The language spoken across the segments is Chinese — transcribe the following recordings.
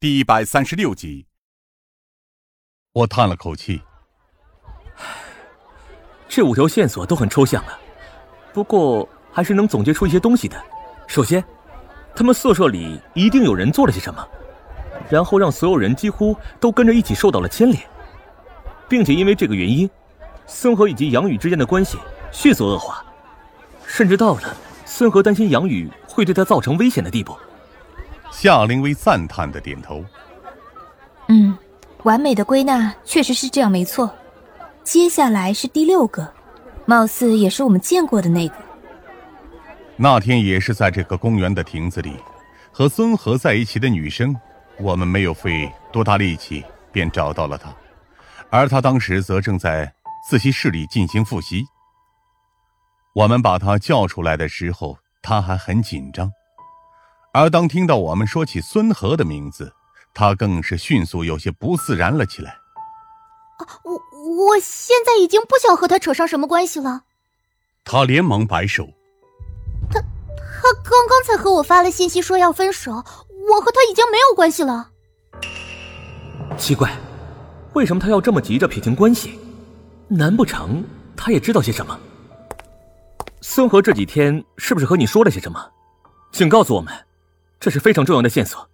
第一百三十六集。我叹了口气，这五条线索都很抽象啊，不过还是能总结出一些东西的。首先，他们宿舍里一定有人做了些什么，然后让所有人几乎都跟着一起受到了牵连，并且因为这个原因，孙和以及杨宇之间的关系迅速恶化，甚至到了孙和担心杨宇会对他造成危险的地步。夏灵薇赞叹的点头，嗯。完美的归纳确实是这样，没错。接下来是第六个，貌似也是我们见过的那个。那天也是在这个公园的亭子里，和孙和在一起的女生，我们没有费多大力气便找到了她，而她当时则正在自习室里进行复习。我们把她叫出来的时候，她还很紧张，而当听到我们说起孙和的名字，他更是迅速有些不自然了起来。啊我我现在已经不想和他扯上什么关系了。他连忙摆手。他他刚刚才和我发了信息说要分手，我和他已经没有关系了。奇怪，为什么他要这么急着撇清关系？难不成他也知道些什么？孙和这几天是不是和你说了些什么？请告诉我们，这是非常重要的线索。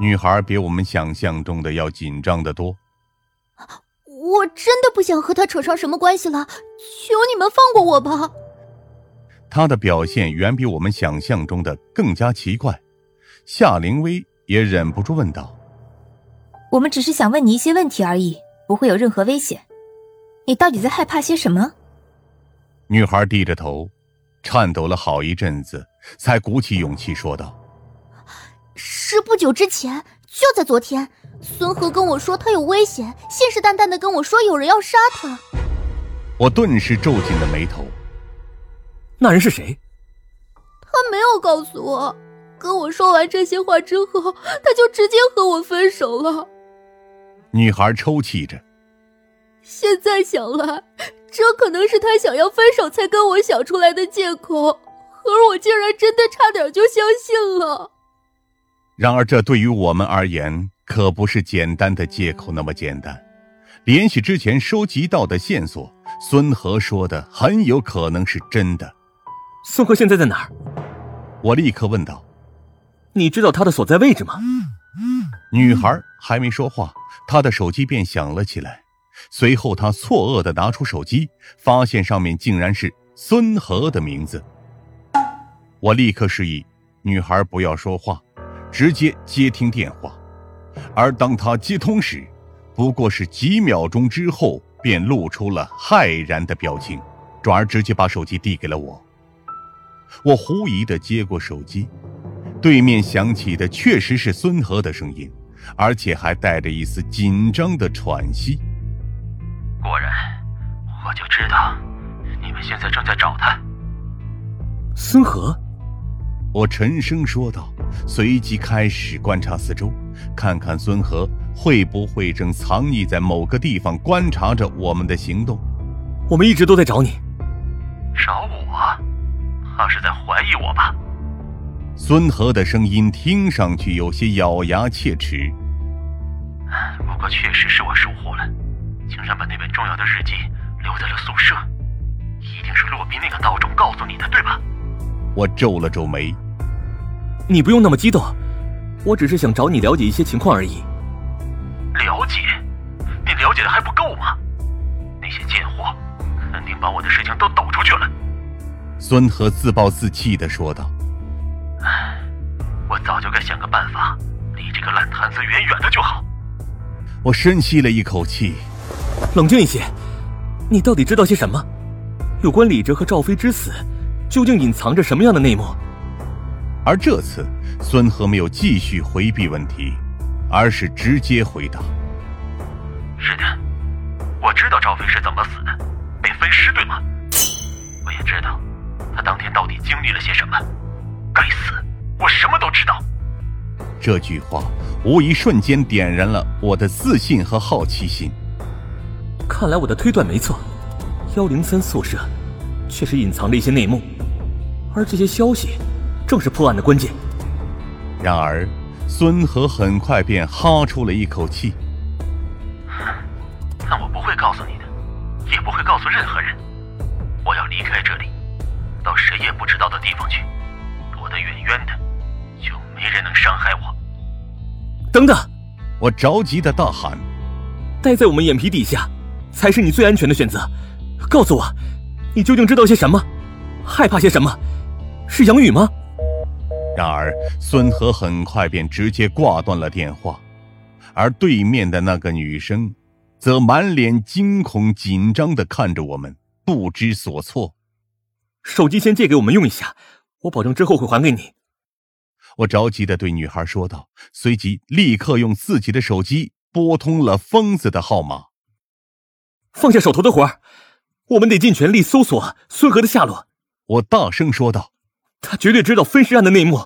女孩比我们想象中的要紧张的多。我真的不想和他扯上什么关系了，求你们放过我吧。他的表现远比我们想象中的更加奇怪，夏灵薇也忍不住问道：“我们只是想问你一些问题而已，不会有任何危险。你到底在害怕些什么？”女孩低着头，颤抖了好一阵子，才鼓起勇气说道。是不久之前，就在昨天，孙和跟我说他有危险，信誓旦旦的跟我说有人要杀他。我顿时皱紧了眉头。那人是谁？他没有告诉我。跟我说完这些话之后，他就直接和我分手了。女孩抽泣着。现在想来，这可能是他想要分手才跟我想出来的借口，而我竟然真的差点就相信了。然而，这对于我们而言可不是简单的借口那么简单。联系之前收集到的线索，孙和说的很有可能是真的。孙和现在在哪儿？我立刻问道。你知道他的所在位置吗？女孩还没说话，她的手机便响了起来。随后，她错愕的拿出手机，发现上面竟然是孙和的名字。我立刻示意女孩不要说话。直接接听电话，而当他接通时，不过是几秒钟之后，便露出了骇然的表情，转而直接把手机递给了我。我狐疑的接过手机，对面响起的确实是孙和的声音，而且还带着一丝紧张的喘息。果然，我就知道，你们现在正在找他。孙和。我沉声说道，随即开始观察四周，看看孙和会不会正藏匿在某个地方观察着我们的行动。我们一直都在找你，找我？他是在怀疑我吧？孙和的声音听上去有些咬牙切齿。不过确实是我疏忽了，竟然把那本重要的日记留在了宿舍。一定是洛宾那个孬种告诉你的，对吧？我皱了皱眉。你不用那么激动，我只是想找你了解一些情况而已。了解？你了解的还不够吗？那些贱货肯定把我的事情都抖出去了。孙和自暴自弃的说道：“唉，我早就该想个办法，离这个烂摊子远远的就好。”我深吸了一口气，冷静一些。你到底知道些什么？有关李哲和赵飞之死，究竟隐藏着什么样的内幕？而这次，孙和没有继续回避问题，而是直接回答：“是的，我知道赵飞是怎么死的，被分尸，对吗？我也知道他当天到底经历了些什么。该死，我什么都知道。”这句话无疑瞬间点燃了我的自信和好奇心。看来我的推断没错，幺零三宿舍确实隐藏了一些内幕，而这些消息。正是破案的关键。然而，孙和很快便哈出了一口气。但我不会告诉你的，也不会告诉任何人。我要离开这里，到谁也不知道的地方去，躲得远远的，就没人能伤害我。等等！我着急的大喊：“待在我们眼皮底下，才是你最安全的选择。告诉我，你究竟知道些什么？害怕些什么？是杨宇吗？”然而，孙和很快便直接挂断了电话，而对面的那个女生，则满脸惊恐紧张的看着我们，不知所措。手机先借给我们用一下，我保证之后会还给你。我着急的对女孩说道，随即立刻用自己的手机拨通了疯子的号码。放下手头的活儿，我们得尽全力搜索孙和的下落。我大声说道。他绝对知道分尸案的内幕。